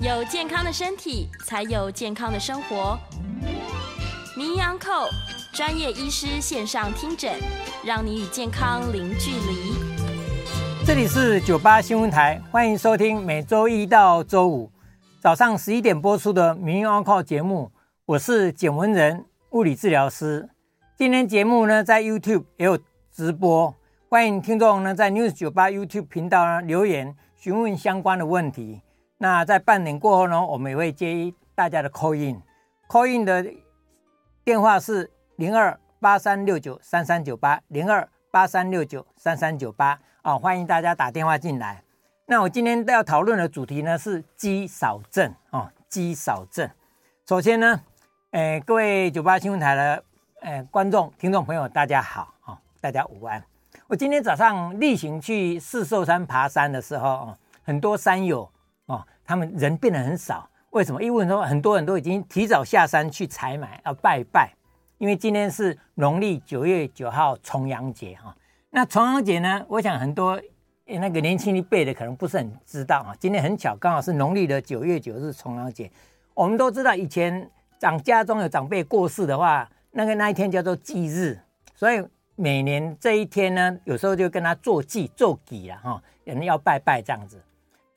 有健康的身体，才有健康的生活。名医安扣专业医师线上听诊，让你与健康零距离。这里是九八新闻台，欢迎收听每周一到周五早上十一点播出的名医安扣节目。我是简文仁，物理治疗师。今天节目呢，在 YouTube 也有直播，欢迎听众呢在 News 九八 YouTube 频道呢留言询问相关的问题。那在半年过后呢，我们也会接大家的 call in，call in 的电话是零二八三六九三三九八零二八三六九三三九八啊，欢迎大家打电话进来。那我今天要讨论的主题呢是肌少症啊，肌少症。首先呢，呃，各位九八新闻台的呃观众、听众朋友，大家好啊，大家午安。我今天早上例行去四兽山爬山的时候啊，很多山友。他们人变得很少，为什么？因为说很多人都已经提早下山去采买，要拜拜。因为今天是农历九月九号重阳节哈。那重阳节呢，我想很多那个年轻一辈的可能不是很知道啊。今天很巧，刚好是农历的九月九日重阳节。我们都知道，以前长家中有长辈过世的话，那个那一天叫做忌日，所以每年这一天呢，有时候就跟他做祭做祭了哈，人要拜拜这样子。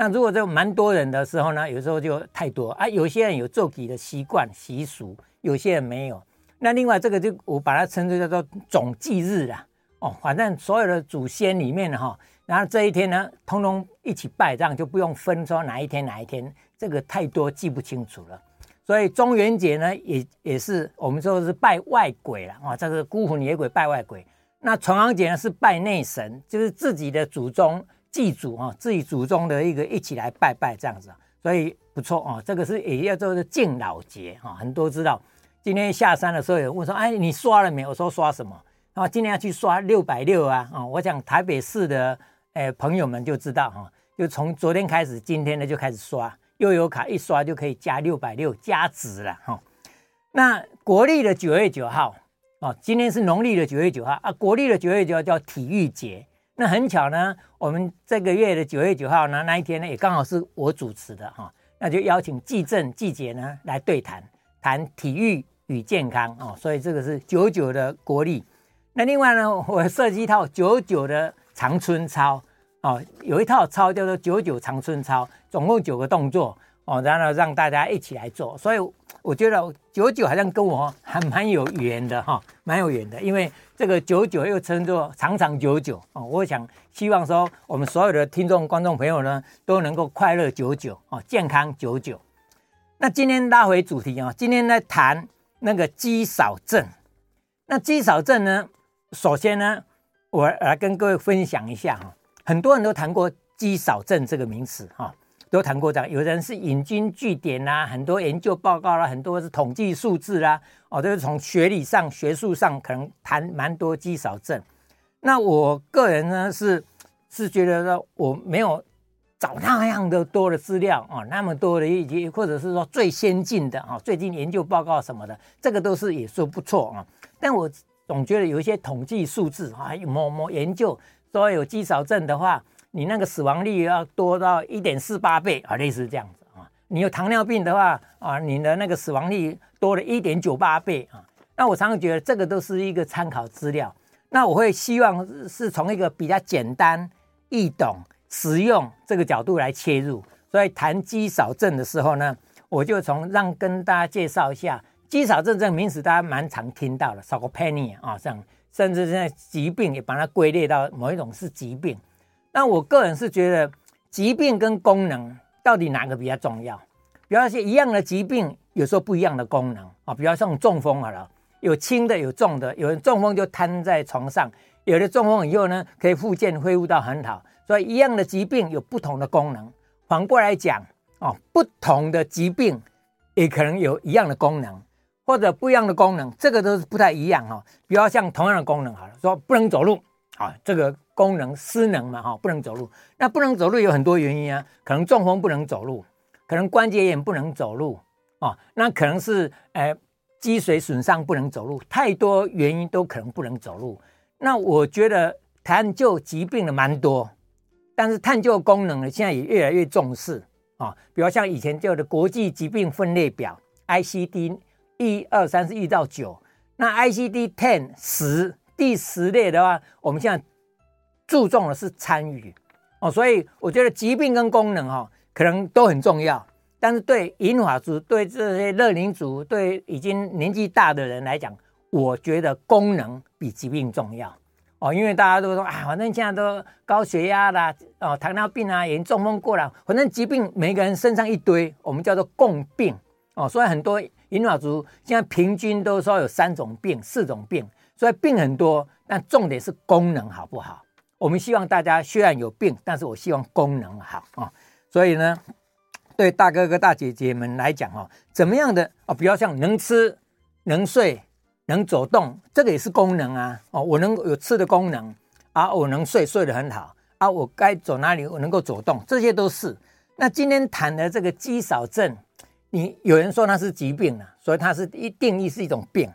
那如果这蛮多人的时候呢，有时候就太多啊。有些人有做祭的习惯习俗，有些人没有。那另外这个就我把它称之叫做总祭日啦。哦，反正所有的祖先里面哈，然后这一天呢，通通一起拜，这样就不用分说哪一天哪一天，这个太多记不清楚了。所以中元节呢，也也是我们说是拜外鬼了啊，这个孤魂野鬼拜外鬼。那重阳节呢是拜内神，就是自己的祖宗。祭祖啊，自己祖宗的一个一起来拜拜这样子，所以不错啊。这个是也要做的敬老节哈，很多知道。今天下山的时候有人问说，哎，你刷了没有？我说刷什么？然后今天要去刷六百六啊啊！我想台北市的诶朋友们就知道哈，就从昨天开始，今天呢就开始刷又有卡，一刷就可以加六百六加值了哈。那国历的九月九号啊，今天是农历的九月九号啊，国历的九月九号叫体育节。那很巧呢，我们这个月的九月九号呢，那一天呢也刚好是我主持的哈，那就邀请季正、季姐呢来对谈，谈体育与健康哦，所以这个是九九的国历。那另外呢，我设计一套九九的长春操哦，有一套操叫做九九长春操，总共九个动作哦，然后让大家一起来做，所以。我觉得九九好像跟我还蛮有缘的哈，蛮有缘的，因为这个九九又称作长长久久哦。我想希望说我们所有的听众、观众朋友呢，都能够快乐久久哦，健康久久。那今天拉回主题啊，今天来谈那个肌少症。那肌少症呢，首先呢，我来跟各位分享一下哈，很多人都谈过肌少症这个名词哈。都谈过这样，有人是引经据典啦，很多研究报告啦，很多是统计数字啦，哦，都是从学理上、学术上可能谈蛮多肌少症。那我个人呢是是觉得说我没有找那样的多的资料啊，那么多的以及，或者是说最先进的啊，最近研究报告什么的，这个都是也说不错啊。但我总觉得有一些统计数字啊，某某研究说有肌少症的话。你那个死亡率要多到一点四八倍啊，类似这样子啊。你有糖尿病的话啊，你的那个死亡率多了一点九八倍啊。那我常常觉得这个都是一个参考资料。那我会希望是从一个比较简单、易懂、实用这个角度来切入。所以谈肌少症的时候呢，我就从让跟大家介绍一下肌少症这个名词，大家蛮常听到的，sarcopenia 啊，这样甚至现在疾病也把它归类到某一种是疾病。那我个人是觉得，疾病跟功能到底哪个比较重要？比方说一样的疾病，有时候不一样的功能啊。比方像中风好了，有轻的有重的，有人中风就瘫在床上，有的中风以后呢，可以复健恢复到很好。所以一样的疾病有不同的功能。反过来讲哦，不同的疾病也可能有一样的功能，或者不一样的功能，这个都是不太一样哈。比方像同样的功能好了，说不能走路啊，这个。功能失能嘛，哈，不能走路。那不能走路有很多原因啊，可能中风不能走路，可能关节炎不能走路，哦，那可能是呃脊髓损伤不能走路，太多原因都可能不能走路。那我觉得探究疾病的蛮多，但是探究功能呢，现在也越来越重视啊，比如像以前叫的国际疾病分类表 ICD 一二三四一到九，那 ICD ten 十第十类的话，我们现在注重的是参与哦，所以我觉得疾病跟功能哈可能都很重要，但是对银发族、对这些乐龄族、对已经年纪大的人来讲，我觉得功能比疾病重要。哦，因为大家都说啊，反正现在都高血压啦，哦，糖尿病啊，也中风过了，反正疾病每个人身上一堆，我们叫做共病哦。所以很多银发族现在平均都说有三种病、四种病，所以病很多，但重点是功能好不好？我们希望大家虽然有病，但是我希望功能好啊、所以呢，对大哥哥大姐姐们来讲哦，怎么样的哦，比较像能吃能睡。能走动，这个也是功能啊！哦，我能有吃的功能啊，我能睡，睡得很好啊，我该走哪里，我能够走动，这些都是。那今天谈的这个肌少症，你有人说它是疾病了，所以它是一定义是一种病。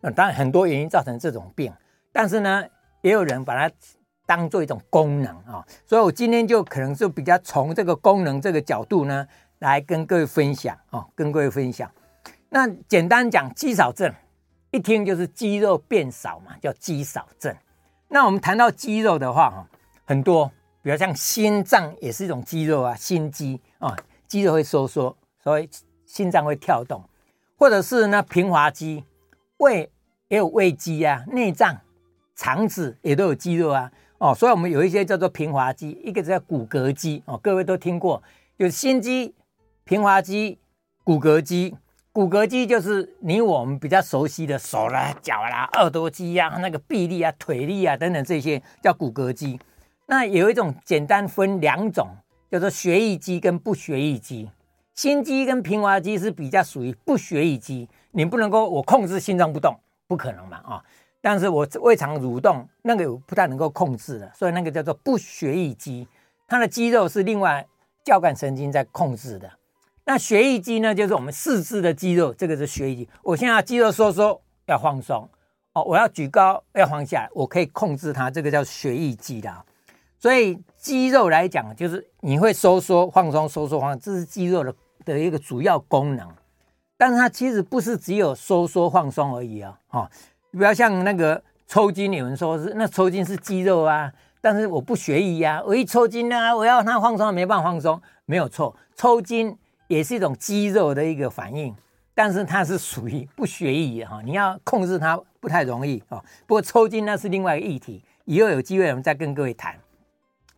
那当然很多原因造成这种病，但是呢，也有人把它当做一种功能啊。所以我今天就可能就比较从这个功能这个角度呢，来跟各位分享啊，跟各位分享。那简单讲，肌少症。一听就是肌肉变少嘛，叫肌少症。那我们谈到肌肉的话，哈，很多，比如像心脏也是一种肌肉啊，心肌啊，肌肉会收缩，所以心脏会跳动，或者是呢平滑肌，胃也有胃肌啊，内脏、肠子也都有肌肉啊，哦，所以我们有一些叫做平滑肌，一个叫骨骼肌哦，各位都听过，有心肌、平滑肌、骨骼肌。骨骼肌就是你我们比较熟悉的手啦、脚啦、二头肌呀、啊、那个臂力啊、腿力啊等等这些叫骨骼肌。那有一种简单分两种，叫做血液肌跟不血液肌。心肌跟平滑肌是比较属于不血液肌，你不能够我控制心脏不动，不可能嘛啊！但是我胃肠蠕动那个不太能够控制的，所以那个叫做不血液肌，它的肌肉是另外交感神经在控制的。那血液肌呢，就是我们四肢的肌肉，这个是血液肌。我现在肌肉收缩要放松哦，我要举高要放下来，我可以控制它，这个叫血液肌的。所以肌肉来讲，就是你会收缩、放松、收缩、放松，这是肌肉的的一个主要功能。但是它其实不是只有收缩、放松而已啊！哈，不要像那个抽筋，有人说是那抽筋是肌肉啊，但是我不学医呀，我一抽筋啊，我要它放松，没办法放松，没有错，抽筋。也是一种肌肉的一个反应，但是它是属于不血液哈，你要控制它不太容易啊。不过抽筋那是另外一个议题，以后有机会我们再跟各位谈。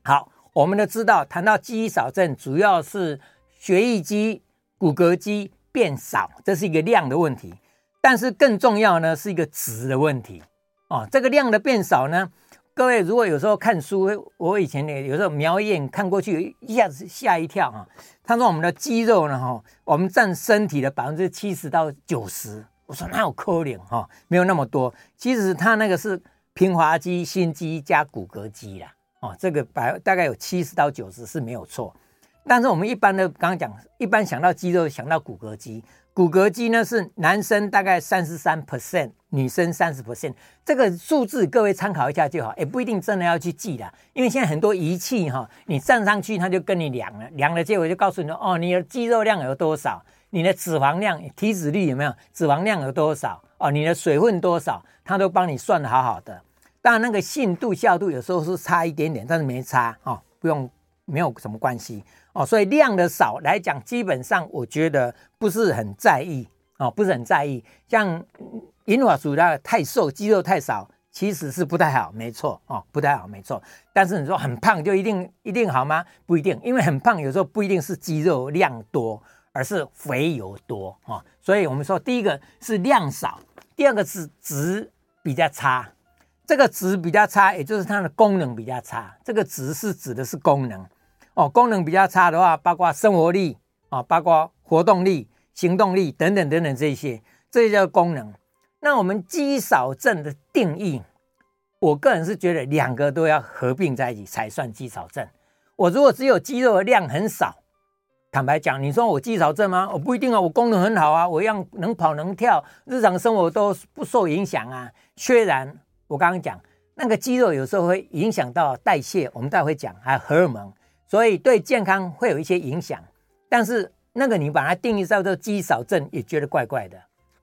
好，我们都知道，谈到肌少症，主要是血液肌、骨骼肌变少，这是一个量的问题。但是更重要呢，是一个值的问题哦。这个量的变少呢？各位，如果有时候看书，我以前呢有时候瞄一眼看过去，一下子吓一跳啊。他说我们的肌肉呢，哈，我们占身体的百分之七十到九十。我说哪有可能哈，没有那么多。其实他那个是平滑肌、心肌加骨骼肌啦，哦，这个百大概有七十到九十是没有错。但是我们一般的刚刚讲，一般想到肌肉想到骨骼肌。骨骼肌呢是男生大概三十三 percent，女生三十 percent，这个数字各位参考一下就好，也不一定真的要去记的，因为现在很多仪器哈，你站上去它就跟你量了，量了结果就告诉你哦，你的肌肉量有多少，你的脂肪量、体脂率有没有，脂肪量有多少哦，你的水分多少，它都帮你算得好好的。当然那个信度效度有时候是差一点点，但是没差哦，不用没有什么关系。哦，所以量的少来讲，基本上我觉得不是很在意哦，不是很在意。像银发族的太瘦，肌肉太少，其实是不太好，没错哦，不太好，没错。但是你说很胖就一定一定好吗？不一定，因为很胖有时候不一定是肌肉量多，而是肥油多哦。所以我们说，第一个是量少，第二个是质比较差。这个质比较差，也就是它的功能比较差。这个质是指的是功能。哦，功能比较差的话，包括生活力啊，包括活动力、行动力等等等等这些，这些叫功能。那我们肌少症的定义，我个人是觉得两个都要合并在一起才算肌少症。我如果只有肌肉的量很少，坦白讲，你说我肌少症吗？我不一定啊，我功能很好啊，我一样能跑能跳，日常生活都不受影响啊。虽然我刚刚讲那个肌肉有时候会影响到代谢，我们待会讲还有荷尔蒙。所以对健康会有一些影响，但是那个你把它定义叫做肌少症，也觉得怪怪的。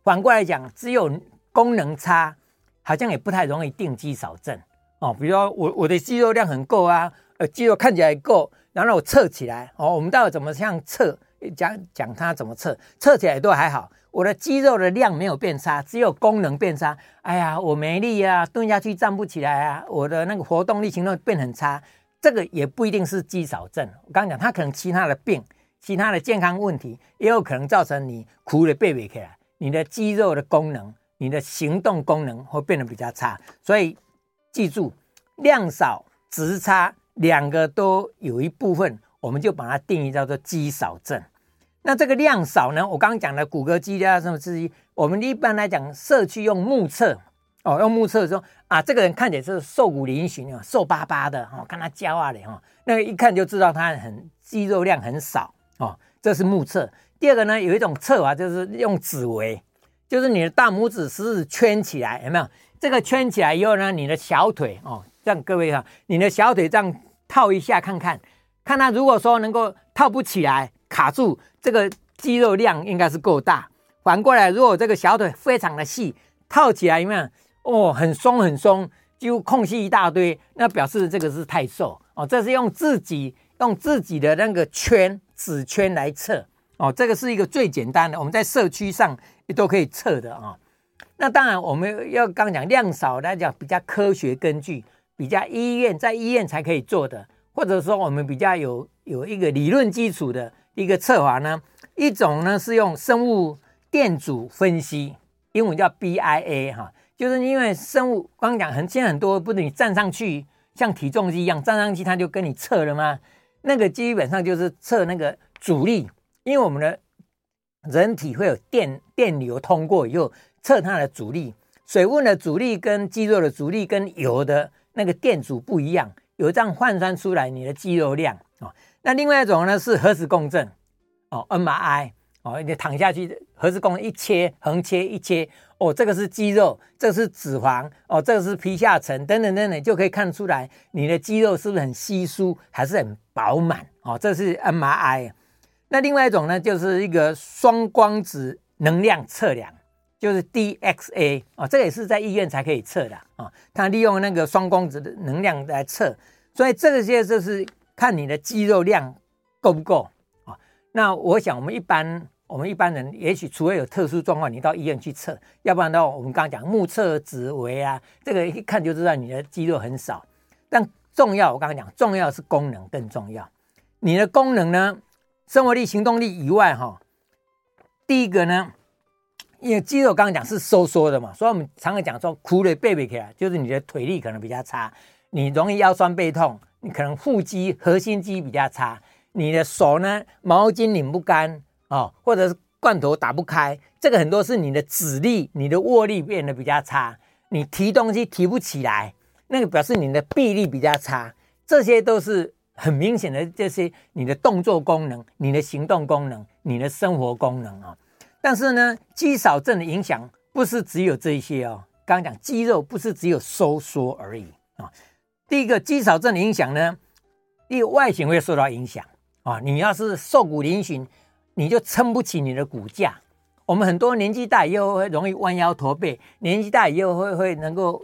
反过来讲，只有功能差，好像也不太容易定肌少症哦。比如说我我的肌肉量很够啊，呃，肌肉看起来够，然后我测起来哦，我们到底怎么样测？讲讲它怎么测，测起来都还好。我的肌肉的量没有变差，只有功能变差。哎呀，我没力啊，蹲下去站不起来啊，我的那个活动力行动变很差。这个也不一定是肌少症。我刚刚讲，它可能其他的病、其他的健康问题，也有可能造成你苦的背背起来，你的肌肉的功能、你的行动功能会变得比较差。所以记住，量少质差两个都有一部分，我们就把它定义叫做肌少症。那这个量少呢？我刚刚讲的骨骼肌啊，什么之一？我们一般来讲，社区用目测哦，用目测的时候啊，这个人看起来是瘦骨嶙峋啊，瘦巴巴的哦，看他焦啊的哈，那个一看就知道他很肌肉量很少哦，这是目测。第二个呢，有一种测法就是用指围，就是你的大拇指食指圈起来，有没有？这个圈起来以后呢，你的小腿哦，这样各位哈，你的小腿这样套一下看看，看他如果说能够套不起来。卡住，这个肌肉量应该是够大。反过来，如果这个小腿非常的细，套起来有没有？哦，很松很松，就空隙一大堆，那表示这个是太瘦哦。这是用自己用自己的那个圈纸圈来测哦。这个是一个最简单的，我们在社区上也都可以测的啊、那当然，我们要刚讲量少来讲比较科学根据，比较医院在医院才可以做的，或者说我们比较有有一个理论基础的。一个测法呢，一种呢是用生物电阻分析，英文叫 BIA 哈，就是因为生物刚讲很现在很多不是你站上去像体重机一样站上去，它就跟你测了吗？那个基本上就是测那个阻力，因为我们的人体会有电电流通过以后测它的阻力，水温的阻力跟肌肉的阻力跟油的那个电阻不一样，有这样换算出来你的肌肉量啊。那另外一种呢是核磁共振，哦，MRI，哦，你躺下去，核磁共振一切，横切一切，哦，这个是肌肉，这是脂肪，哦，这个是皮下层，等等等等，就可以看出来你的肌肉是不是很稀疏，还是很饱满，哦，这是 MRI。那另外一种呢，就是一个双光子能量测量，就是 DXA，哦，这也是在医院才可以测的，啊、哦，它利用那个双光子的能量来测，所以这些就是。看你的肌肉量够不够啊？那我想，我们一般我们一般人，也许除非有特殊状况，你到医院去测，要不然的话，我们刚刚讲目测、指围啊，这个一看就知道你的肌肉很少。但重要，我刚刚讲，重要是功能更重要。你的功能呢，生活力、行动力以外，哈，第一个呢，因为肌肉刚刚讲是收缩的嘛，所以我们常常讲说，苦累背背起来，就是你的腿力可能比较差，你容易腰酸背痛。你可能腹肌、核心肌比较差，你的手呢，毛巾拧不干哦，或者是罐头打不开，这个很多是你的指力、你的握力变得比较差，你提东西提不起来，那个表示你的臂力比较差，这些都是很明显的这些你的动作功能、你的行动功能、你的生活功能啊、但是呢，肌少症的影响不是只有这些哦，刚刚讲肌肉不是只有收缩而已啊。哦第一个肌少症的影响呢，第外形会受到影响啊。你要是瘦骨嶙峋，你就撑不起你的骨架。我们很多年纪大以后会容易弯腰驼背，年纪大以后会会能够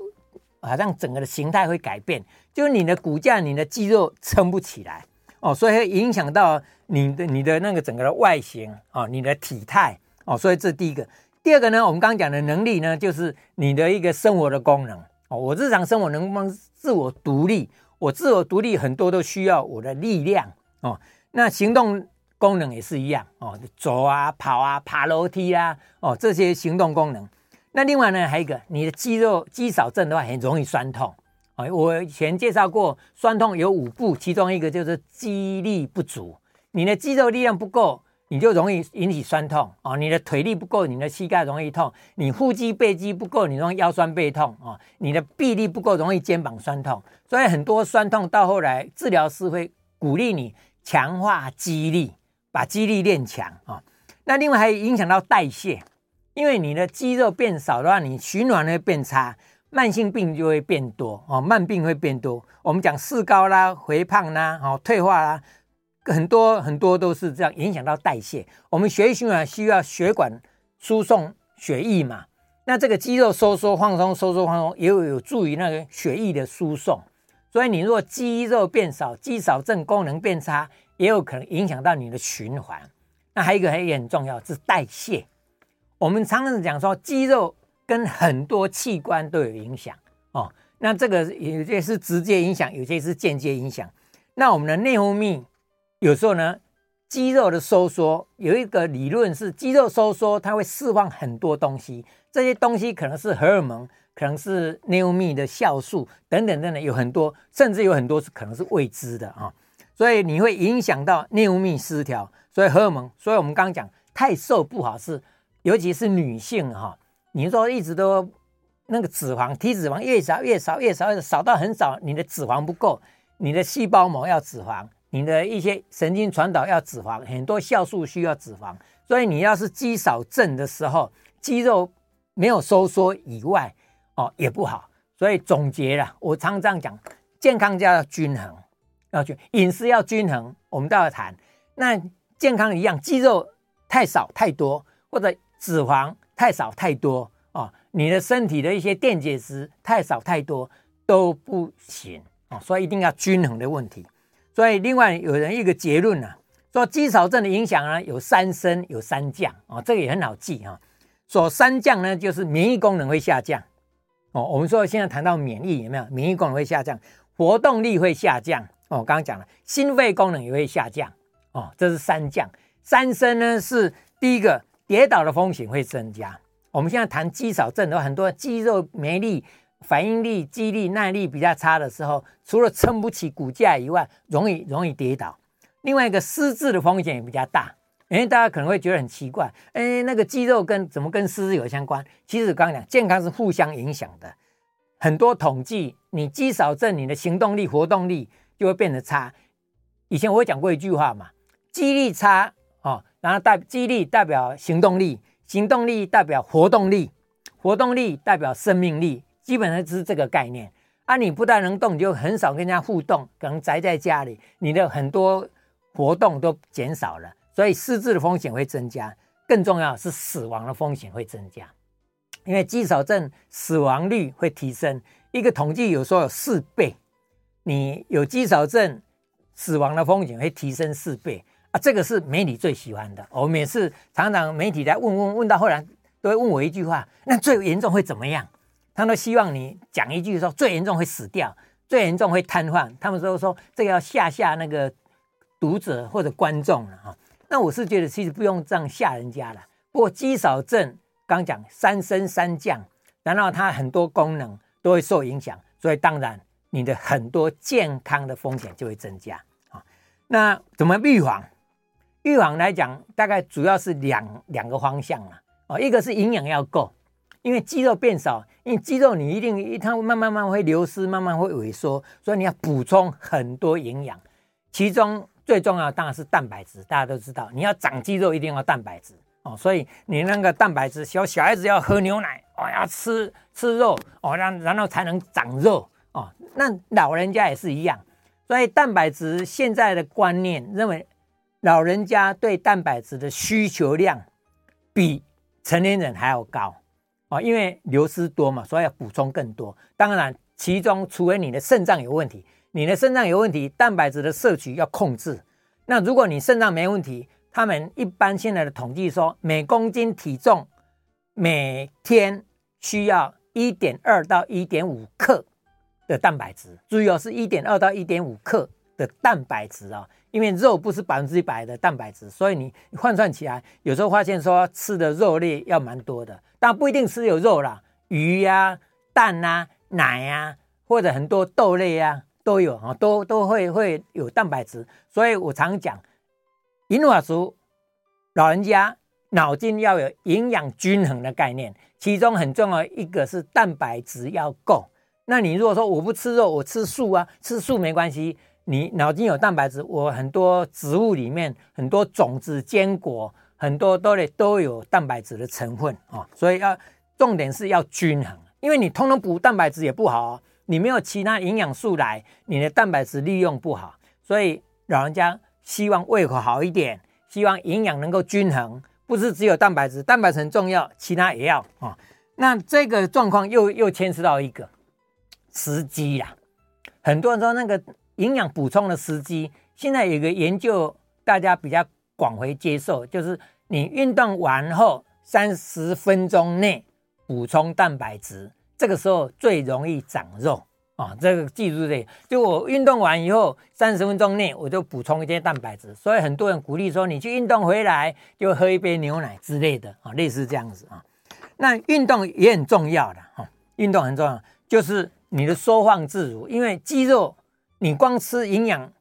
好像整个的形态会改变，就是你的骨架、你的肌肉撑不起来哦，所以会影响到你的你的那个整个的外形啊，你的体态哦。所以这是第一个。第二个呢，我们刚刚讲的能力呢，就是你的一个生活的功能哦。我日常生活能不能自我独立，我自我独立很多都需要我的力量哦。那行动功能也是一样哦，走啊、跑啊、爬楼梯啊，哦，这些行动功能。那另外呢，还有一个，你的肌肉肌少症的话，很容易酸痛啊。我以前介绍过，酸痛有五步，其中一个就是肌力不足，你的肌肉力量不够。你就容易引起酸痛哦，你的腿力不够，你的膝盖容易痛；你腹肌背肌不够，你容易腰酸背痛哦；你的臂力不够，容易肩膀酸痛。所以很多酸痛到后来，治疗师会鼓励你强化肌力，把肌力练强啊。那另外还影响到代谢，因为你的肌肉变少的话，你循环会变差，慢性病就会变多哦，慢病会变多。我们讲四高啦、肥胖啦、哦退化啦。很多很多都是这样影响到代谢。我们血液循环需要血管输送血液嘛，那这个肌肉收缩放松，收缩放松也有有助于那个血液的输送。所以你如果肌肉变少，肌少症功能变差，也有可能影响到你的循环。那还有一个也很重要是代谢。我们常常讲说，肌肉跟很多器官都有影响哦。那这个有些是直接影响，有些是间接影响。那我们的内分泌有时候呢，肌肉的收缩有一个理论是，肌肉收缩它会释放很多东西，这些东西可能是荷尔蒙。可能是内分泌的酵素等等等等，有很多，甚至有很多是可能是未知的啊，所以你会影响到内分泌失调，所以荷尔蒙，所以我们刚刚讲太瘦不好是，尤其是女性哈，你说一直都那个脂肪体脂肪越少越少越少越少，到很少，你的脂肪不够，你的细胞膜要脂肪，你的一些神经传导要脂肪，很多酵素需要脂肪，所以你要是肌少症的时候，肌肉没有收缩以外。哦，也不好，所以总结了，我常常这样讲，健康就要均衡，要均饮食要均衡，我们都要谈。那健康一样，肌肉太少太多，或者脂肪太少太多哦，你的身体的一些电解质太少太多都不行哦，所以一定要均衡的问题。所以另外有人一个结论呢、啊，说肌少症的影响呢有三升有三降哦，这个也很好记哈、说三降呢，就是免疫功能会下降。哦，我们说现在谈到免疫有没有？免疫功能会下降，活动力会下降。我，刚刚讲了，心肺功能也会下降。哦，这是三降。三升呢是第一个，跌倒的风险会增加。我们现在谈肌少症的话，很多肌肉没力、反应力、肌力、耐力比较差的时候，除了撑不起骨架以外，容易容易跌倒。另外一个失智的风险也比较大。哎，大家可能会觉得很奇怪，哎，那个肌肉跟怎么跟失智有相关？其实刚刚讲，健康是互相影响的。很多统计，你肌少症，你的行动力、活动力就会变得差。以前我讲过一句话嘛，肌力差哦，然后代肌力代表行动力，行动力代表活动力，活动力代表生命力，基本上就是这个概念。啊，你不但能动，你就很少跟人家互动，可能宅在家里，你的很多活动都减少了。所以失智的风险会增加，更重要是死亡的风险会增加，因为肌少症死亡率会提升。一个统计有说有四倍，你有肌少症，死亡的风险会提升四倍啊！这个是媒体最喜欢的。我每次常常媒体在问问问到后来，都会问我一句话：那最严重会怎么样？他们都希望你讲一句说最严重会死掉，最严重会瘫痪。他们都说这个要吓吓那个读者或者观众了哈。那我是觉得，其实不用这样吓人家了。不过肌少症刚讲三升三降，然后它很多功能都会受影响，所以当然你的很多健康的风险就会增加啊。那怎么预防？预防来讲，大概主要是两两个方向啊。哦，一个是营养要够，因为肌肉变少，因为肌肉你一定它会慢慢慢会流失，慢慢会萎缩，所以你要补充很多营养，其中。最重要当然是蛋白质，大家都知道，你要长肌肉一定要蛋白质哦，所以你那个蛋白质，小小孩子要喝牛奶哦，要吃吃肉哦，然然后才能长肉哦。那老人家也是一样，所以蛋白质现在的观念认为，老人家对蛋白质的需求量比成年人还要高哦，因为流失多嘛，所以要补充更多。当然，其中除非你的肾脏有问题。你的肾脏有问题，蛋白质的摄取要控制。那如果你肾脏没问题，他们一般现在的统计说，每公斤体重每天需要一点二到一点五克的蛋白质。注意哦，是一点二到一点五克的蛋白质啊，因为肉不是百分之一百的蛋白质，所以你换算起来，有时候发现说吃的肉类要蛮多的，但不一定吃有肉啦，鱼呀、蛋呐、啊、奶呀、或者很多豆类呀、啊。都有啊，都都会会有蛋白质，所以我常讲，银发族老人家脑筋要有营养均衡的概念，其中很重要一个是蛋白质要够。那你如果说我不吃肉，我吃素啊，吃素没关系，你脑筋有蛋白质，我很多植物里面很多种子、坚果很多都得都有蛋白质的成分啊，所以要重点是要均衡，因为你通通补蛋白质也不好。你没有其他营养素来，你的蛋白质利用不好，所以老人家希望胃口好一点，希望营养能够均衡，不是只有蛋白质，蛋白质很重要，其他也要啊、哦。那这个状况又又牵涉到一个时机啦。很多人说那个营养补充的时机，现在有个研究，大家比较广为接受，就是你运动完后三十分钟内补充蛋白质，这个时候最容易长肉。啊、哦，这个记住这，就我运动完以后三十分钟内，我就补充一些蛋白质。所以很多人鼓励说，你去运动回来就喝一杯牛奶之类的啊、哦，类似这样子啊。那运动也很重要的哈、哦，运动很重要，就是你的收放自如。因为肌肉你光吃营养，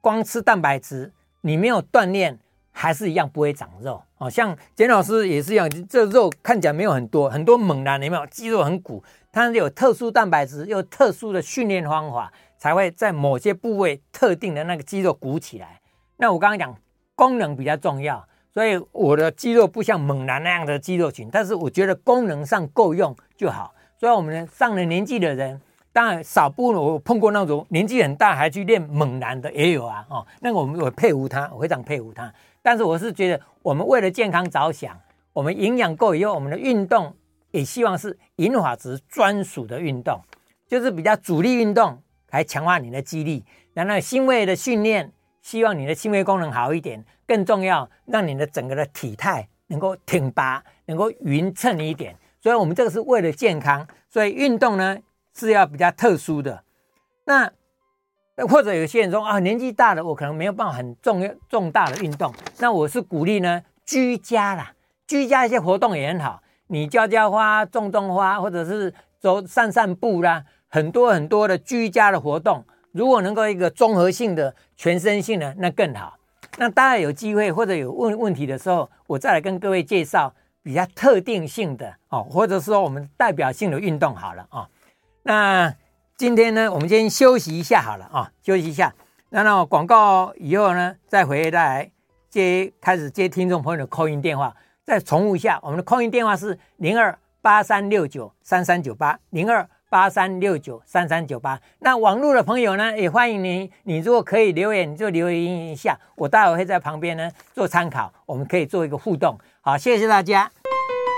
光吃蛋白质，你没有锻炼，还是一样不会长肉。哦，像简老师也是一样，这肉看起来没有很多，很多猛男有没有？肌肉很鼓。它是有特殊蛋白质，有特殊的训练方法，才会在某些部位特定的那个肌肉鼓起来。那我刚刚讲功能比较重要，所以我的肌肉不像猛男那样的肌肉群，但是我觉得功能上够用就好。所以我们上了年纪的人，当然少部分我碰过那种年纪很大还去练猛男的也有啊。哦，那个我们我佩服他，我非常佩服他。但是我是觉得，我们为了健康着想，我们营养够以后，我们的运动。也希望是银发值专属的运动，就是比较主力运动，来强化你的肌力。然后心肺的训练，希望你的心肺功能好一点。更重要，让你的整个的体态能够挺拔，能够匀称一点。所以，我们这个是为了健康，所以运动呢是要比较特殊的。那或者有些人说啊，年纪大了，我可能没有办法很重要重大的运动。那我是鼓励呢，居家啦，居家一些活动也很好。你浇浇花、种种花，或者是走散散步啦，很多很多的居家的活动，如果能够一个综合性的、全身性的，那更好。那当然有机会或者有问问题的时候，我再来跟各位介绍比较特定性的哦，或者说我们代表性的运动好了啊、那今天呢，我们先休息一下好了啊、休息一下。那那广告以后呢，再回来接开始接听众朋友的 call 电话。再重复一下，我们的 call 电话是零二八三六九三三九八零二八三六九三三九八。那网络的朋友呢，也欢迎你。你如果可以留言，就留言一下，我待会会在旁边呢做参考，我们可以做一个互动。好，谢谢大家，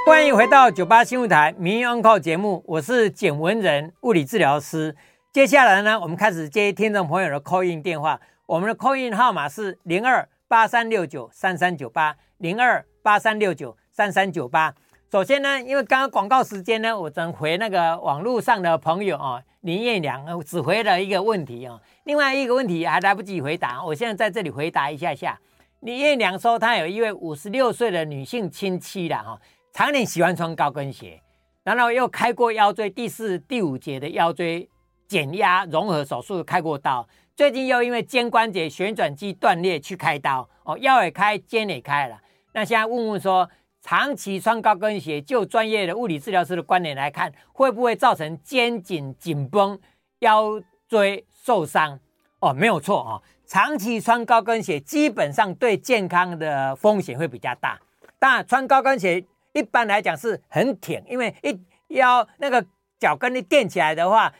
欢迎回到九八新闻台名医 on call 节目，我是简文仁物理治疗师。接下来呢，我们开始接听众朋友的 call in 电话，我们的 call in 号码是零二八三六九三三九八零二。八三六九三三九八。首先呢，因为刚刚广告时间呢，我只回那个网络上的朋友啊，林彦良只回了一个问题啊，另外一个问题还来不及回答，我现在在这里回答一下下。林彦良说，他有一位五十六岁的女性亲戚了哈，常年喜欢穿高跟鞋，然后又开过腰椎第四、第五节的腰椎减压融合手术，开过刀，最近又因为肩关节旋转肌断裂去开刀哦，腰也开，肩也开了。那现在问问说，长期穿高跟鞋，就专业的物理治疗师的观点来看，会不会造成肩颈紧绷、腰椎受伤？哦，没有错哦，长期穿高跟鞋，基本上对健康的风险会比较大。当然，穿高跟鞋一般来讲是很挺，因为一腰那个脚跟一垫起来的话，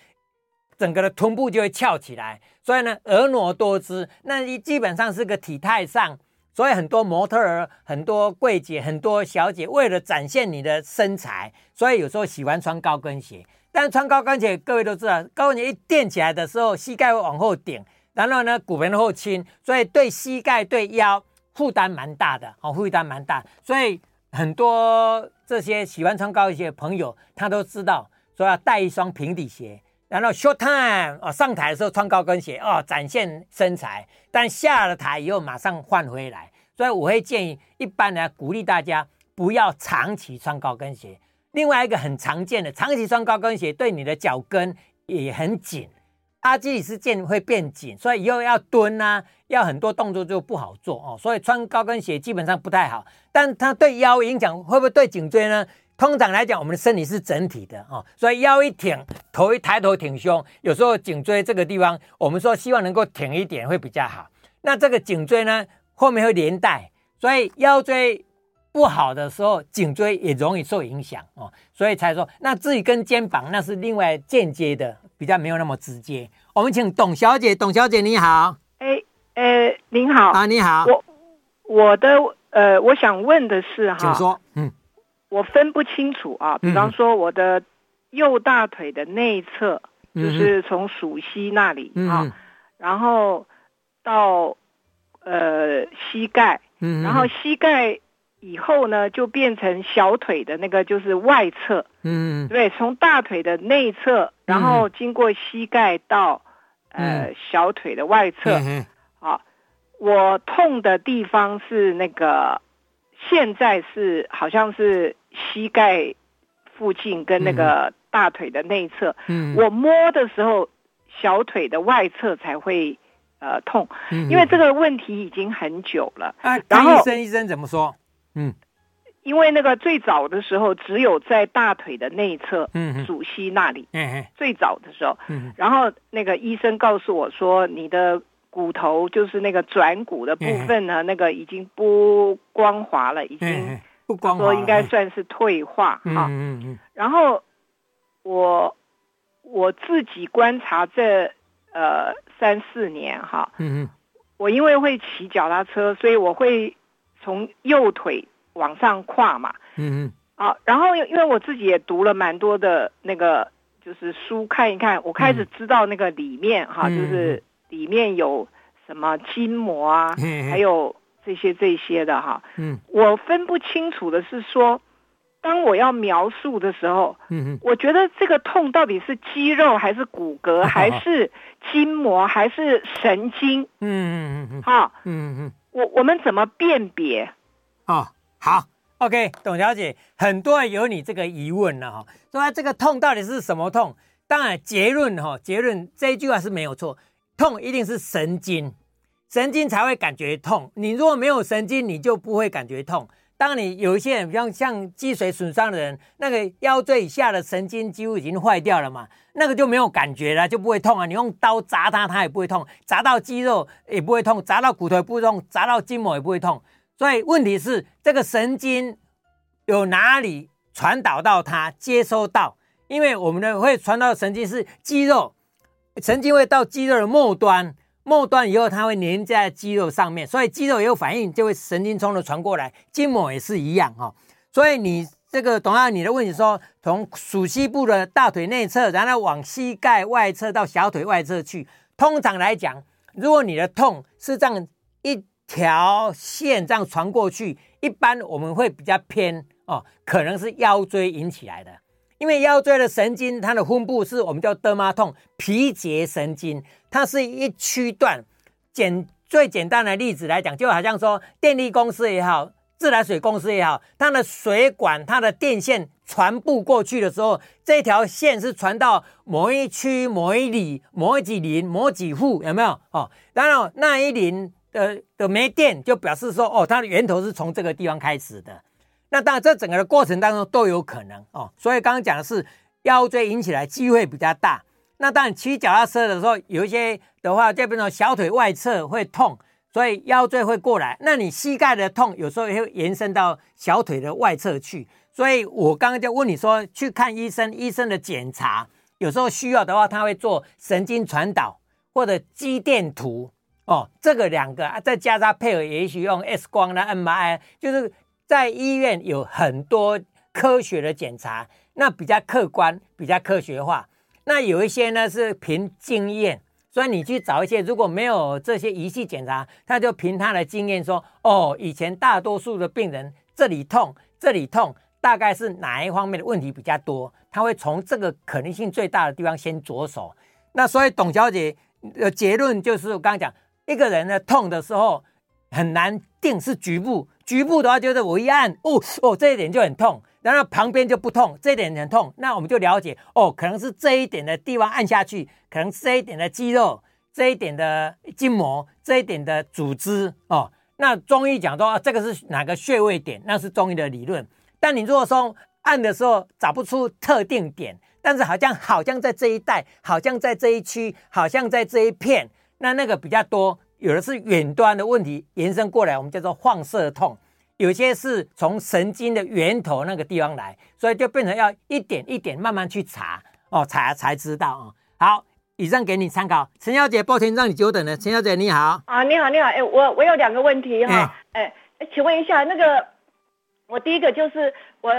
整个的臀部就会翘起来，所以呢，婀娜多姿。那你基本上是个体态上。所以很多模特儿、很多柜姐、很多小姐，为了展现你的身材，所以有时候喜欢穿高跟鞋。但穿高跟鞋，各位都知道，高跟鞋一垫起来的时候，膝盖会往后顶，然后呢，骨盆后倾，所以对膝盖、对腰负担蛮大的，哦，负担蛮大。所以很多这些喜欢穿高跟鞋的朋友，他都知道，说要带一双平底鞋。然后 show time 哦，上台的时候穿高跟鞋哦，展现身材，但下了台以后马上换回来，所以我会建议一般呢，鼓励大家不要长期穿高跟鞋。另外一个很常见的，长期穿高跟鞋对你的脚跟也很紧，阿基里斯腱会变紧，所以以后要蹲啊，要很多动作就不好做哦。所以穿高跟鞋基本上不太好，但它对腰影响会不会对颈椎呢？通常来讲，我们的身体是整体的哦，所以腰一挺，头一抬头挺胸，有时候颈椎这个地方，我们说希望能够挺一点会比较好。那这个颈椎呢，后面会连带，所以腰椎不好的时候，颈椎也容易受影响哦。所以才说，那至于跟肩膀，那是另外间接的，比较没有那么直接。我们请董小姐，董小姐你好。哎，呃，您好啊，你好，我我的呃，我想问的是哈，请说，嗯，我分不清楚啊，比方说我的右大腿的内侧，嗯、就是从鼠膝那里、嗯、啊，然后到呃膝盖，嗯，然后膝盖以后呢，就变成小腿的那个就是外侧，嗯，对，从大腿的内侧，然后经过膝盖到、嗯、呃小腿的外侧。嗯啊我痛的地方是那个，现在是好像是膝盖附近跟那个大腿的内侧。嗯，我摸的时候，小腿的外侧才会呃痛。嗯，因为这个问题已经很久了。啊，然后医生医生怎么说？嗯，因为那个最早的时候只有在大腿的内侧，嗯，主膝那里。嗯，最早的时候，嗯，然后那个医生告诉我说你的。骨头就是那个转骨的部分呢，那个已经不光滑了，已经不光滑，说应该算是退化哈。然后我我自己观察这呃三四年哈，嗯嗯。我因为会骑脚踏车，所以我会从右腿往上跨嘛。嗯嗯。啊，然后因为我自己也读了蛮多的那个就是书看一看，我开始知道那个里面哈，就是。里面有什么筋膜啊，还有这些这些的哈。嗯，我分不清楚的是说，当我要描述的时候，嗯嗯，我觉得这个痛到底是肌肉还是骨骼，还是筋膜，还是神经？嗯嗯嗯好，嗯嗯，我我们怎么辨别？哦，好，OK，董小姐，很多人有你这个疑问了哈，说这个痛到底是什么痛？当然结论哈，结论这一句话是没有错。痛一定是神经，神经才会感觉痛。你如果没有神经，你就不会感觉痛。当你有一些人，比方像脊髓损伤的人，那个腰椎以下的神经几乎已经坏掉了嘛，那个就没有感觉了，就不会痛啊。你用刀砸它，它也不会痛；砸到肌肉也不会痛；砸到骨头也不会痛；砸到筋膜也不会痛。所以问题是这个神经有哪里传导到它接收到？因为我们的会传导神经是肌肉。神经会到肌肉的末端，末端以后它会粘在肌肉上面，所以肌肉也有反应，就会神经冲的传过来，筋膜也是一样哈。所以你这个同样，你的问题说，从鼠膝部的大腿内侧，然后往膝盖外侧到小腿外侧去，通常来讲，如果你的痛是这样一条线这样传过去，一般我们会比较偏哦，可能是腰椎引起来的。因为腰椎的神经，它的分布是我们叫德玛痛皮节神经，它是一区段。简最简单的例子来讲，就好像说电力公司也好，自来水公司也好，它的水管、它的电线传布过去的时候，这条线是传到某一区、某一里、某几邻、某几户，有没有？哦，然后那一邻的的没电，就表示说，哦，它的源头是从这个地方开始的。那当然，这整个的过程当中都有可能哦。所以刚刚讲的是腰椎引起来机会比较大。那当然骑脚踏车的时候，有一些的话就变成小腿外侧会痛，所以腰椎会过来。那你膝盖的痛有时候也会延伸到小腿的外侧去。所以我刚刚就问你说，去看医生，医生的检查有时候需要的话，他会做神经传导或者肌电图哦。这个两个啊，再加上配合，也许用 X 光的 MRI，就是。在医院有很多科学的检查，那比较客观，比较科学化。那有一些呢是凭经验，所以你去找一些如果没有这些仪器检查，他就凭他的经验说：哦，以前大多数的病人这里痛，这里痛，大概是哪一方面的问题比较多？他会从这个可能性最大的地方先着手。那所以董小姐的结论就是我刚刚讲，一个人呢痛的时候很难定是局部。局部的话，就是我一按，哦哦，这一点就很痛，然后旁边就不痛，这一点很痛，那我们就了解，哦，可能是这一点的地方按下去，可能这一点的肌肉，这一点的筋膜，这一点的组织，哦，那中医讲说，啊，这个是哪个穴位点，那是中医的理论。但你如果说按的时候找不出特定点，但是好像好像在这一带，好像在这一区，好像在这一片，那那个比较多。有的是远端的问题延伸过来，我们叫做放射痛；有些是从神经的源头那个地方来，所以就变成要一点一点慢慢去查哦，查才知道啊。好，以上给你参考。陈小姐，抱歉让你久等了。陈小姐你好。啊，你好，你好。哎，我我有两个问题哈。哎，哎，请问一下，那个我第一个就是我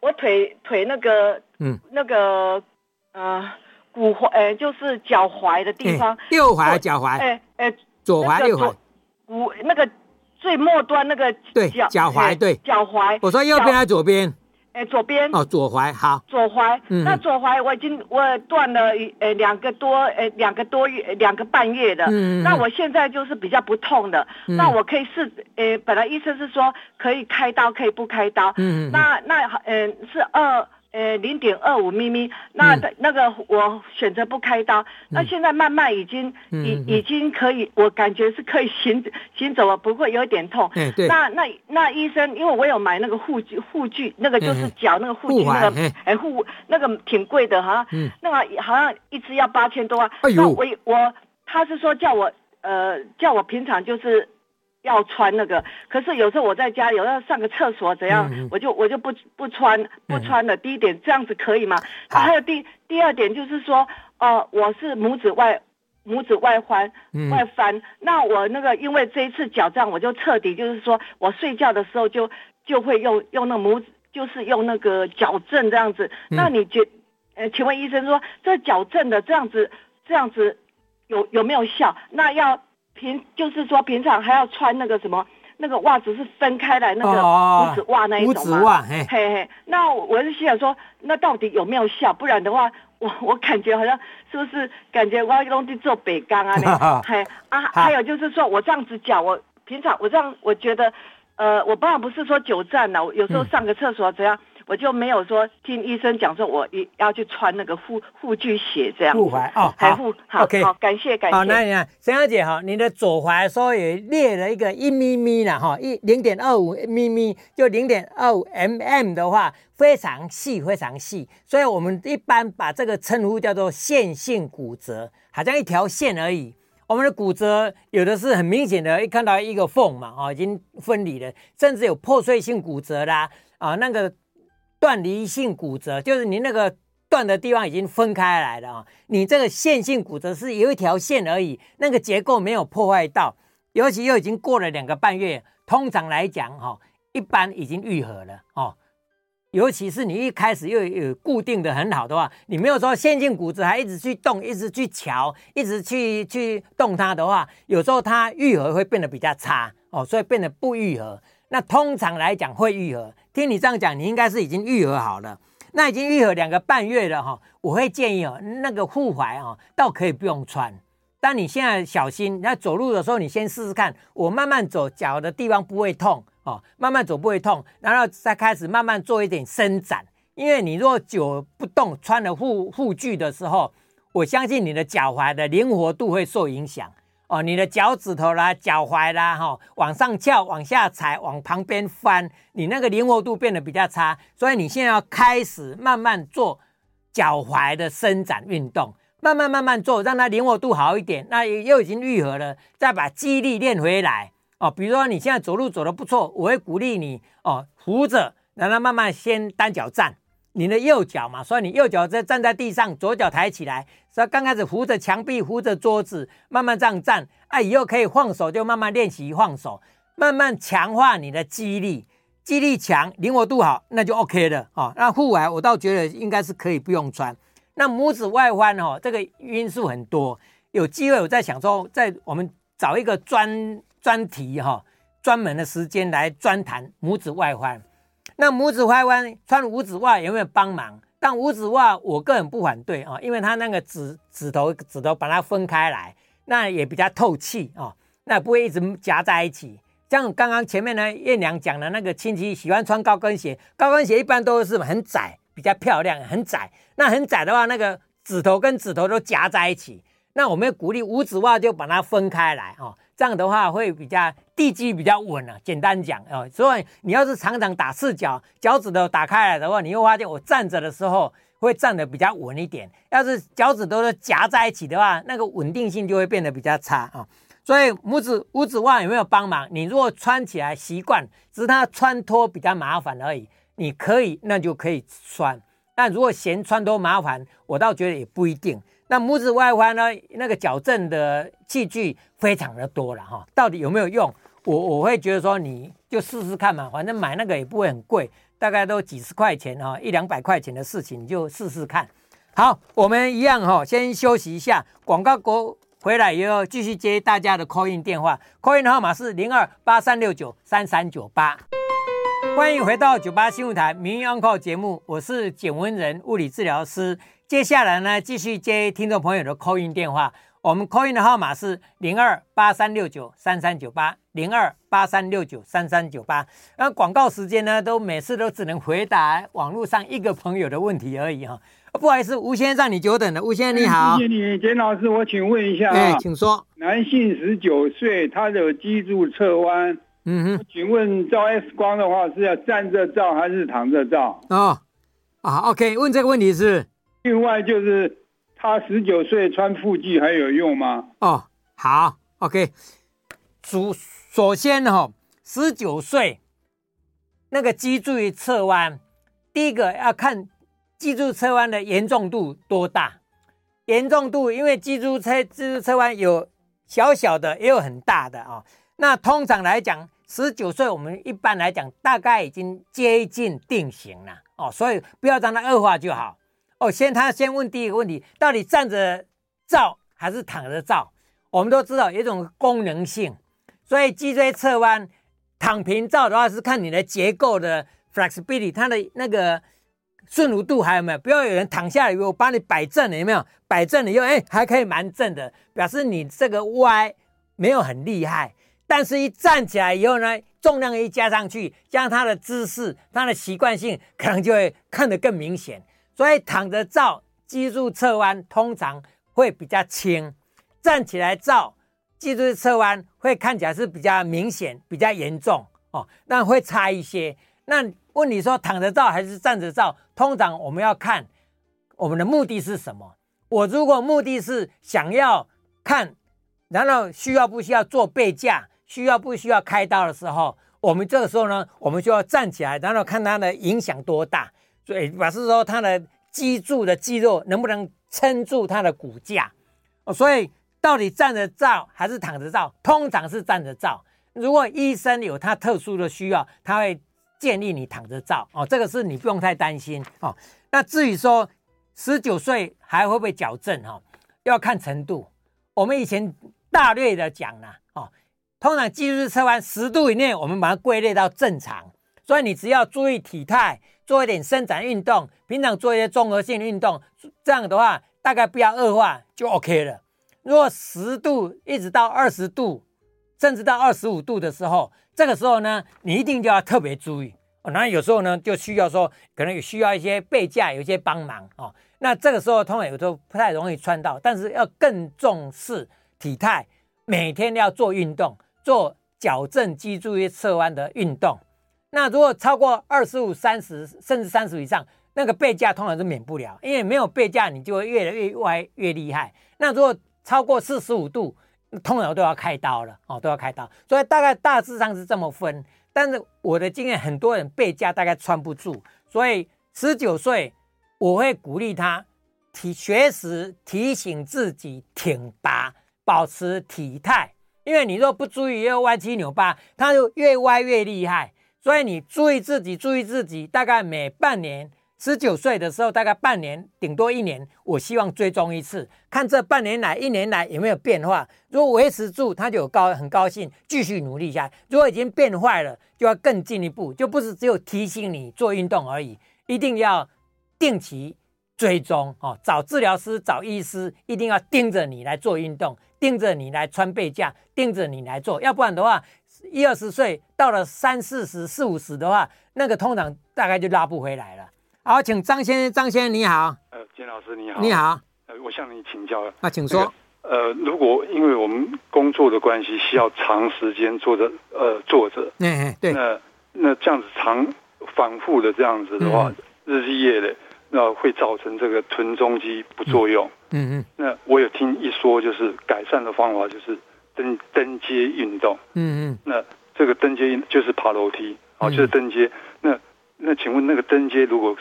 我腿腿那个嗯那个呃骨踝，哎，就是脚踝的地方。右踝脚踝。哎哎，左踝右踝。骨那个最末端那个对脚踝对。脚踝。我说右边还是左边？哎，左边。哦，左踝好，左踝，嗯，那左踝我已经我断了呃两个多呃两个多月两个半月的，嗯，那我现在就是比较不痛的，嗯，那我可以试，呃，本来医生是说可以开刀，可以不开刀，嗯，那那嗯，呃，是二。呃，零点二五咪咪，那那个我选择不开刀，嗯、那现在慢慢已经、嗯、已已经可以，我感觉是可以行 行走了，不会有点痛。嗯、那那那医生，因为我有买那个护具护具，那个就是脚那个护具那个，哎护那个挺贵的哈，嗯、那个好像一支要八千多万。哎呦，我我他是说叫我呃叫我平常就是。要穿那个，可是有时候我在家，有时候上个厕所怎样，嗯、我就我就不不穿不穿了。嗯、第一点这样子可以吗？好还有第第二点就是说，呃，我是拇指外拇指外翻、嗯、外翻，那我那个因为这一次脚这样，我就彻底就是说我睡觉的时候就就会用用那拇指，就是用那个矫正这样子。嗯、那你觉呃，请问医生说这矫正的这样子这样子有有没有效？那要。平就是说，平常还要穿那个什么，那个袜子是分开来那个五指袜那一种吗？五指袜，嘿嘿。那我是心想说，那到底有没有效？不然的话，我我感觉好像是不是感觉我要用去做北钢啊？那 嘿啊，还有就是说我这样子脚，我平常我这样，我觉得，呃，我当然不是说久站了，我有时候上个厕所怎样。嗯我就没有说听医生讲说，我一要去穿那个护护具鞋这样。护踝哦，还护好，OK，好，感谢感谢。好，那你看，沈小姐哈，你的左踝说也裂了一个一咪咪了哈，一零点二五咪咪，就零点二五 mm 的话，非常细非常细，所以我们一般把这个称呼叫做线性骨折，好像一条线而已。我们的骨折有的是很明显的，一看到一个缝嘛，哦，已经分离了，甚至有破碎性骨折啦，啊，那个。断离性骨折就是你那个断的地方已经分开来了啊，你这个线性骨折是有一条线而已，那个结构没有破坏到，尤其又已经过了两个半月，通常来讲哈，一般已经愈合了哦。尤其是你一开始又有固定的很好的话，你没有说线性骨折还一直去动，一直去瞧，一直去去动它的话，有时候它愈合会变得比较差哦，所以变得不愈合。那通常来讲会愈合。听你这样讲，你应该是已经愈合好了。那已经愈合两个半月了哈，我会建议哦，那个护踝哦，倒可以不用穿。但你现在小心，那走路的时候你先试试看，我慢慢走，脚的地方不会痛哦，慢慢走不会痛，然后再开始慢慢做一点伸展。因为你若久不动，穿了护护具的时候，我相信你的脚踝的灵活度会受影响。哦，你的脚趾头啦、脚踝啦，哈，往上翘、往下踩、往旁边翻，你那个灵活度变得比较差，所以你现在要开始慢慢做脚踝的伸展运动，慢慢慢慢做，让它灵活度好一点。那又已经愈合了，再把肌力练回来。哦，比如说你现在走路走得不错，我会鼓励你哦，扶着，让它慢慢先单脚站。你的右脚嘛，所以你右脚在站在地上，左脚抬起来。所以刚开始扶着墙壁，扶着桌子，慢慢这样站。啊，以后可以晃手，就慢慢练习晃手，慢慢强化你的肌力，肌力强，灵活度好，那就 OK 了哦。那护踝我倒觉得应该是可以不用穿。那拇指外翻哦，这个因素很多。有机会我在想说，在我们找一个专专题哈，专门的时间来专谈拇指外翻。那拇指外弯穿五指袜有没有帮忙？但五指袜我个人不反对啊，因为它那个指指头指头把它分开来，那也比较透气啊，那不会一直夹在一起。像刚刚前面呢，燕良讲的那个亲戚喜欢穿高跟鞋，高跟鞋一般都是很窄，比较漂亮，很窄。那很窄的话，那个指头跟指头都夹在一起。那我们鼓励五指袜就把它分开来啊。这样的话会比较地基比较稳啊，简单讲哦，所以你要是常常打赤脚，脚趾头打开来的话，你会发现我站着的时候会站得比较稳一点。要是脚趾头都夹在一起的话，那个稳定性就会变得比较差啊。所以拇指五指袜有没有帮忙？你如果穿起来习惯，只是它穿脱比较麻烦而已。你可以那就可以穿，但如果嫌穿脱麻烦，我倒觉得也不一定。那拇指外翻呢，那个矫正的器具非常的多了哈，到底有没有用？我我会觉得说，你就试试看嘛，反正买那个也不会很贵，大概都几十块钱哈，一两百块钱的事情，你就试试看。好，我们一样哈，先休息一下，广告过回来以后继续接大家的 call in 电话，call in 号码是零二八三六九三三九八。欢迎回到九八新闻台名医 Uncle 节目，我是简文仁物理治疗师。接下来呢，继续接听众朋友的 call in 电话。我们 call in 的号码是零二八三六九三三九八零二八三六九三三九八。那广告时间呢，都每次都只能回答网络上一个朋友的问题而已哈。不好意思，吴先生，让你久等了。吴先生你好，谢谢你，简老师，我请问一下哎，请说。男性十九岁，他的脊柱侧弯，嗯哼，请问照 X 光的话是要站着照还是躺着照？哦，啊，OK，问这个问题是。另外就是他十九岁穿腹具还有用吗？哦，好，OK。首首先哈、哦，十九岁那个脊柱侧弯，第一个要看脊柱侧弯的严重度多大。严重度，因为脊柱侧脊柱侧弯有小小的，也有很大的啊、哦。那通常来讲，十九岁我们一般来讲大概已经接近定型了哦，所以不要让它恶化就好。哦，先他先问第一个问题，到底站着照还是躺着照？我们都知道有一种功能性，所以脊椎侧弯躺平照的话是看你的结构的 flexibility，它的那个顺弧度还有没有？不要有人躺下来以后我把你摆正了，有没有？摆正了以后，哎，还可以蛮正的，表示你这个歪没有很厉害。但是一站起来以后呢，重量一加上去，加上他的姿势、他的习惯性，可能就会看得更明显。所以躺着照脊柱侧弯通常会比较轻，站起来照脊柱侧弯会看起来是比较明显、比较严重哦，那会差一些。那问你说躺着照还是站着照？通常我们要看我们的目的是什么。我如果目的是想要看，然后需要不需要做背架，需要不需要开刀的时候，我们这个时候呢，我们就要站起来，然后看它的影响多大。所以，表示说他的脊柱的肌肉能不能撑住他的骨架哦，所以到底站着照还是躺着照？通常是站着照。如果医生有他特殊的需要，他会建议你躺着照哦，这个是你不用太担心哦。那至于说十九岁还会不会矫正哈，要看程度。我们以前大略的讲了哦，通常脊柱侧弯十度以内，我们把它归类到正常。所以你只要注意体态。做一点伸展运动，平常做一些综合性运动，这样的话大概不要恶化就 OK 了。如果十度一直到二十度，甚至到二十五度的时候，这个时候呢，你一定就要特别注意。哦，那有时候呢，就需要说可能有需要一些背架，有一些帮忙哦。那这个时候通常有时候不太容易穿到，但是要更重视体态，每天要做运动，做矫正脊柱侧弯的运动。那如果超过二十五、三十，甚至三十以上，那个背架通常是免不了，因为没有背架，你就会越来越歪越厉害。那如果超过四十五度，通常都要开刀了哦，都要开刀。所以大概大致上是这么分。但是我的经验，很多人背架大概穿不住，所以十九岁我会鼓励他提学时提醒自己挺拔，保持体态，因为你若不注意，又歪七扭八，他就越歪越厉害。所以你注意自己，注意自己。大概每半年，十九岁的时候，大概半年，顶多一年，我希望追踪一次，看这半年来、一年来有没有变化。如果维持住，他就有高很高兴，继续努力下。如果已经变坏了，就要更进一步，就不是只有提醒你做运动而已，一定要定期追踪哦，找治疗师、找医师，一定要盯着你来做运动，盯着你来穿背架，盯着你来做，要不然的话。一二十岁到了三四十、四五十的话，那个通常大概就拉不回来了。好，请张先生，张先生你好。呃，金老师你好。你好。呃，我向你请教。啊，请说。那个、呃，如果因为我们工作的关系，需要长时间坐着，呃，坐着。嗯对。那那这样子长反复的这样子的话，嗯、日积月累，那会造成这个臀中肌不作用。嗯嗯。那我有听一说，就是改善的方法就是。登登阶运动，嗯嗯，那这个登阶就是爬楼梯，哦、嗯，就是登阶。那那请问那个登阶如果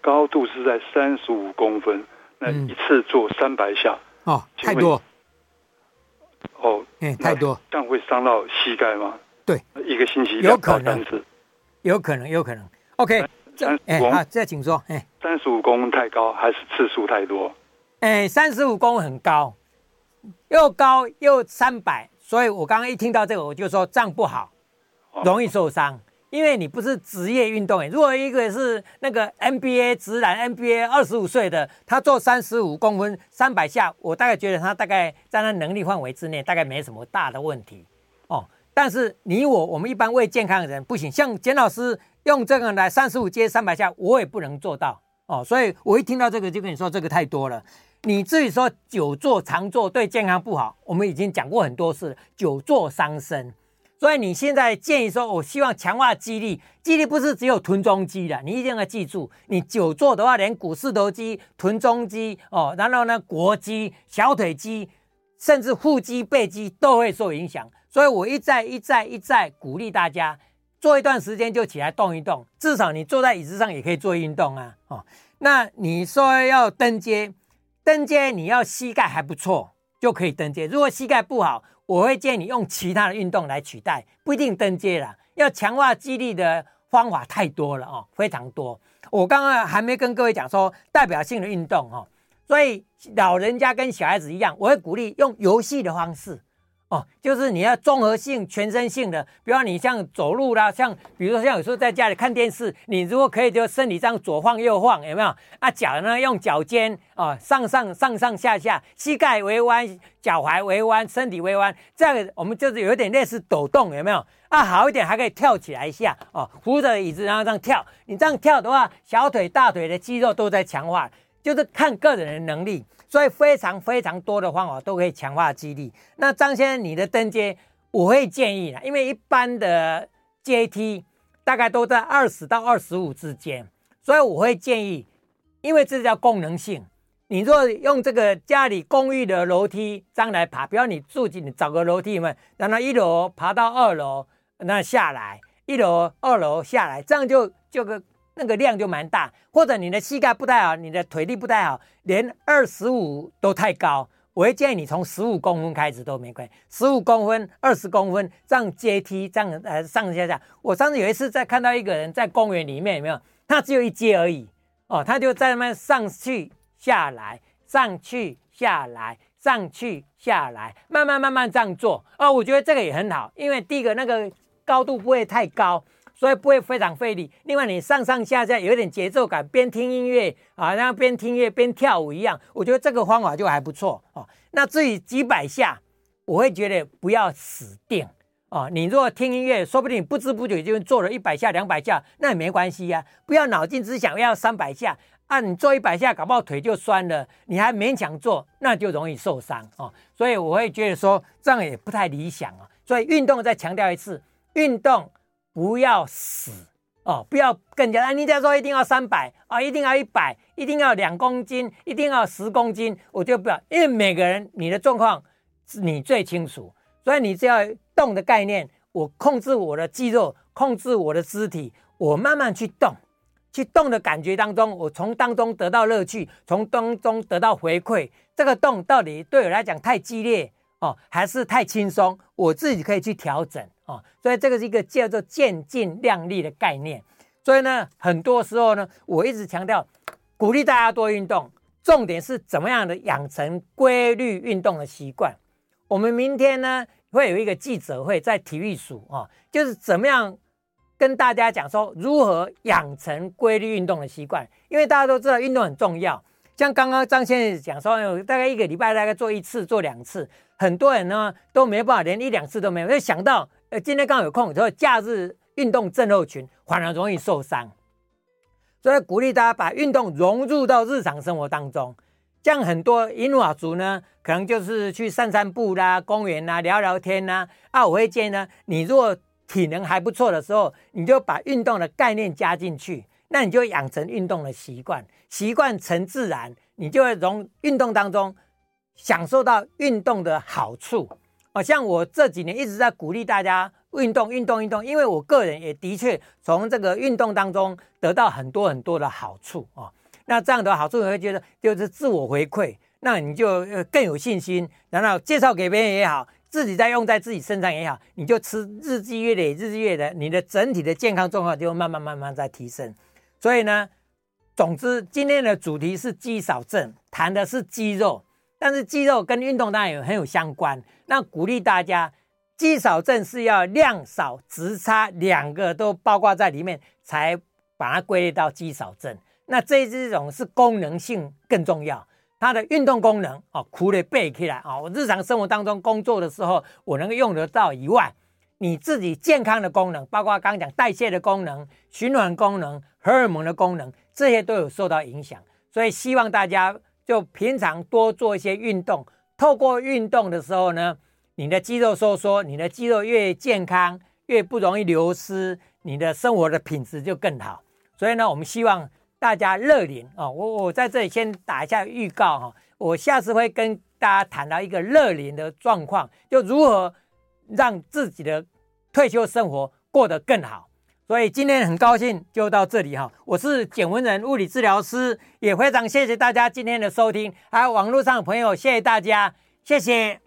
高度是在三十五公分，那一次做三百下。哦，太多。哦，哎，太多，这样会伤到膝盖吗？对，一个星期有可能，有可能，有可能。OK，三哎，好，再请说。哎，三十五公分太高还是次数太多？哎，三十五公分很高，又高又三百，所以我刚刚一听到这个，我就说这样不好，容易受伤。因为你不是职业运动员，如果一个是那个 NBA 直男 NBA 二十五岁的，他做三十五公分三百下，我大概觉得他大概在他能力范围之内，大概没什么大的问题哦。但是你我我们一般为健康的人不行，像简老师用这个来三十五接三百下，我也不能做到哦。所以我一听到这个就跟你说这个太多了。你至于说久坐常坐对健康不好，我们已经讲过很多次，久坐伤身。所以你现在建议说，我希望强化肌力，肌力不是只有臀中肌的，你一定要记住，你久坐的话，连股四头肌、臀中肌哦，然后呢，膕肌、小腿肌，甚至腹肌、背肌都会受影响。所以我一再一再一再鼓励大家，做一段时间就起来动一动，至少你坐在椅子上也可以做运动啊。哦，那你说要登阶，登阶你要膝盖还不错就可以登阶，如果膝盖不好，我会建议你用其他的运动来取代，不一定登阶啦。要强化肌力的方法太多了哦，非常多。我刚刚还没跟各位讲说代表性的运动哦，所以老人家跟小孩子一样，我会鼓励用游戏的方式。哦，就是你要综合性、全身性的，比方你像走路啦，像比如说像有时候在家里看电视，你如果可以就身体这样左晃右晃，有没有？啊，脚呢用脚尖啊上上上上下下，膝盖微弯，脚踝微弯，身体微弯，这样我们就是有点类似抖动，有没有？啊，好一点还可以跳起来一下哦，扶着椅子然后这样跳，你这样跳的话，小腿、大腿的肌肉都在强化，就是看个人的能力。所以非常非常多的方法都可以强化肌力。那张先生，你的登阶我会建议啦，因为一般的阶梯大概都在二十到二十五之间，所以我会建议，因为这叫功能性。你若用这个家里公寓的楼梯这样来爬，比如你住进，你找个楼梯嘛，然后一楼爬到二楼，那下来一楼、二楼下来，这样就就个。那个量就蛮大，或者你的膝盖不太好，你的腿力不太好，连二十五都太高，我会建议你从十五公分开始都没关系，十五公分、二十公分这样阶梯这样呃上上下下。我上次有一次在看到一个人在公园里面有没有？他只有一阶而已哦，他就在那边上去下来，上去下来，上去下来，慢慢慢慢这样做哦。我觉得这个也很好，因为第一个那个高度不会太高。所以不会非常费力。另外，你上上下下有点节奏感，边听音乐啊，然后边听音乐边跳舞一样，我觉得这个方法就还不错哦。那至于几百下，我会觉得不要死定哦。你如果听音乐，说不定你不知不觉就做了一百下、两百下，那也没关系呀。不要脑筋只想要三百下啊，你做一百下，搞不好腿就酸了，你还勉强做，那就容易受伤哦。所以我会觉得说这样也不太理想啊。所以运动再强调一次，运动。不要死哦！不要更加啊！你再说一定要三百啊，一定要一百，一定要两公斤，一定要十公斤，我就不要，因为每个人你的状况你最清楚，所以你只要动的概念，我控制我的肌肉，控制我的肢体，我慢慢去动，去动的感觉当中，我从当中得到乐趣，从当中得到回馈。这个动到底对我来讲太激烈哦，还是太轻松？我自己可以去调整。哦，所以这个是一个叫做渐进量力的概念。所以呢，很多时候呢，我一直强调鼓励大家多运动，重点是怎么样的养成规律运动的习惯。我们明天呢会有一个记者会，在体育署啊，就是怎么样跟大家讲说如何养成规律运动的习惯。因为大家都知道运动很重要，像刚刚张先生讲说，有大概一个礼拜大概做一次、做两次，很多人呢都没办法，连一两次都没有，就想到。呃，今天刚好有空，所以假日运动症候群反而容易受伤，所以鼓励大家把运动融入到日常生活当中。像很多银瓦族呢，可能就是去散散步啦、公园啦、聊聊天啦。啊，我会建议呢，你如果体能还不错的时候，你就把运动的概念加进去，那你就养成运动的习惯，习惯成自然，你就会从运动当中享受到运动的好处。哦，像我这几年一直在鼓励大家运动、运动、运动，因为我个人也的确从这个运动当中得到很多很多的好处啊。那这样的好处你会觉得就是自我回馈，那你就更有信心，然后介绍给别人也好，自己再用在自己身上也好，你就吃日积月累，日积月累，你的整体的健康状况就慢慢慢慢在提升。所以呢，总之今天的主题是肌少症，谈的是肌肉，但是肌肉跟运动当然有很有相关。那鼓励大家，肌少症是要量少质差两个都包括在里面，才把它归类到肌少症。那这一种是功能性更重要，它的运动功能哦，苦的背起来哦，我日常生活当中工作的时候我能够用得到以外，你自己健康的功能，包括刚刚讲代谢的功能、循环功能、荷尔蒙的功能，这些都有受到影响。所以希望大家就平常多做一些运动，透过运动的时候呢，你的肌肉收缩，你的肌肉越健康，越不容易流失，你的生活的品质就更好。所以呢，我们希望。大家热龄哦，我我在这里先打一下预告哈，我下次会跟大家谈到一个热龄的状况，就如何让自己的退休生活过得更好。所以今天很高兴就到这里哈，我是简文仁物理治疗师，也非常谢谢大家今天的收听，还有网络上的朋友，谢谢大家，谢谢。